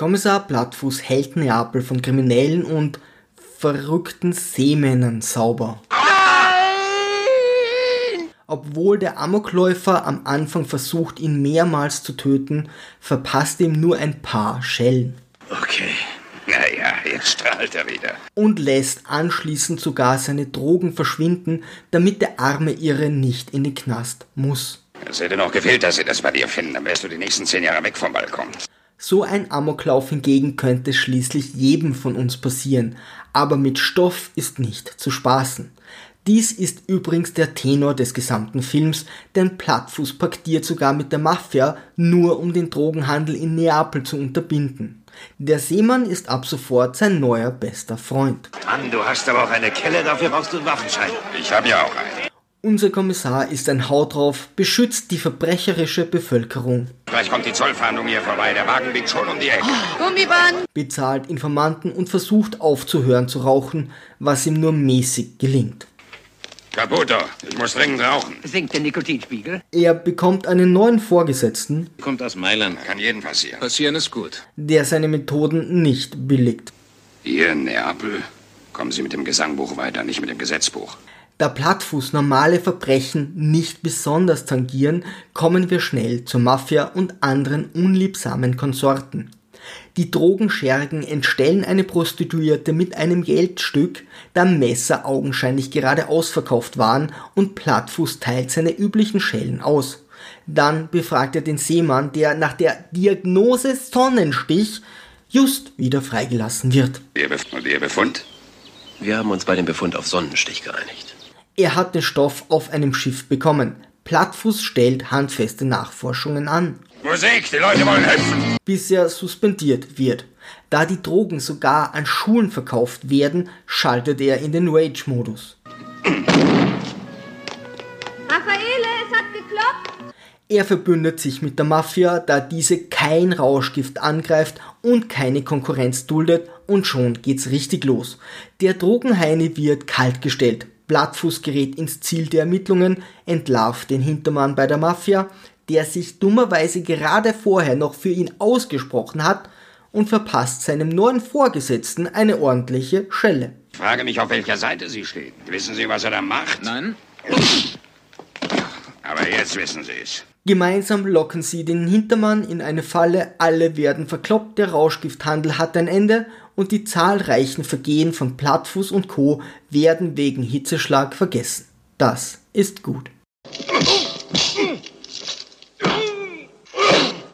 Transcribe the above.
Kommissar Plattfuß hält Neapel von Kriminellen und verrückten Seemännern sauber. Obwohl der Amokläufer am Anfang versucht, ihn mehrmals zu töten, verpasst ihm nur ein paar Schellen. Okay. Naja, jetzt strahlt er wieder. Und lässt anschließend sogar seine Drogen verschwinden, damit der arme Irre nicht in den Knast muss. Es hätte noch gefehlt, dass sie das bei dir finden, dann wärst du die nächsten zehn Jahre weg vom Balkon. So ein Amoklauf hingegen könnte schließlich jedem von uns passieren, aber mit Stoff ist nicht zu spaßen. Dies ist übrigens der Tenor des gesamten Films, denn Plattfuß paktiert sogar mit der Mafia, nur um den Drogenhandel in Neapel zu unterbinden. Der Seemann ist ab sofort sein neuer bester Freund. Mann, du hast aber auch eine Kelle, dafür brauchst du einen Waffenschein. Ich habe ja auch einen. Unser Kommissar ist ein Haut drauf, beschützt die verbrecherische Bevölkerung. Gleich kommt die Zollfahndung hier vorbei, der Wagen biegt schon um die Ecke. Gummiband! bezahlt Informanten und versucht aufzuhören zu rauchen, was ihm nur mäßig gelingt. Caputo, ich muss dringend rauchen. Sinkt der Nikotinspiegel? Er bekommt einen neuen Vorgesetzten, Kommt aus Mailand. Kann jeden passieren. Passieren ist gut. der seine Methoden nicht billigt. Hier in Neapel kommen Sie mit dem Gesangbuch weiter, nicht mit dem Gesetzbuch. Da Plattfuß normale Verbrechen nicht besonders tangieren, kommen wir schnell zur Mafia und anderen unliebsamen Konsorten. Die Drogenschergen entstellen eine Prostituierte mit einem Geldstück, da Messer augenscheinlich gerade ausverkauft waren und Plattfuß teilt seine üblichen Schellen aus. Dann befragt er den Seemann, der nach der Diagnose Sonnenstich just wieder freigelassen wird. Bef Ihr Befund? Wir haben uns bei dem Befund auf Sonnenstich geeinigt. Er hat den Stoff auf einem Schiff bekommen. Plattfuß stellt handfeste Nachforschungen an, Musik, die Leute wollen hüpfen. bis er suspendiert wird. Da die Drogen sogar an Schulen verkauft werden, schaltet er in den Rage-Modus. Raffaele, es hat geklopft. Er verbündet sich mit der Mafia, da diese kein Rauschgift angreift und keine Konkurrenz duldet und schon geht's richtig los. Der Drogenheini wird kaltgestellt. Blattfuß gerät ins Ziel der Ermittlungen, entlarvt den Hintermann bei der Mafia, der sich dummerweise gerade vorher noch für ihn ausgesprochen hat und verpasst seinem neuen Vorgesetzten eine ordentliche Schelle. Ich frage mich, auf welcher Seite Sie stehen. Wissen Sie, was er da macht? Nein? Aber jetzt wissen Sie es. Gemeinsam locken sie den Hintermann in eine Falle, alle werden verkloppt, der Rauschgifthandel hat ein Ende und die zahlreichen Vergehen von Plattfuß und Co. werden wegen Hitzeschlag vergessen. Das ist gut.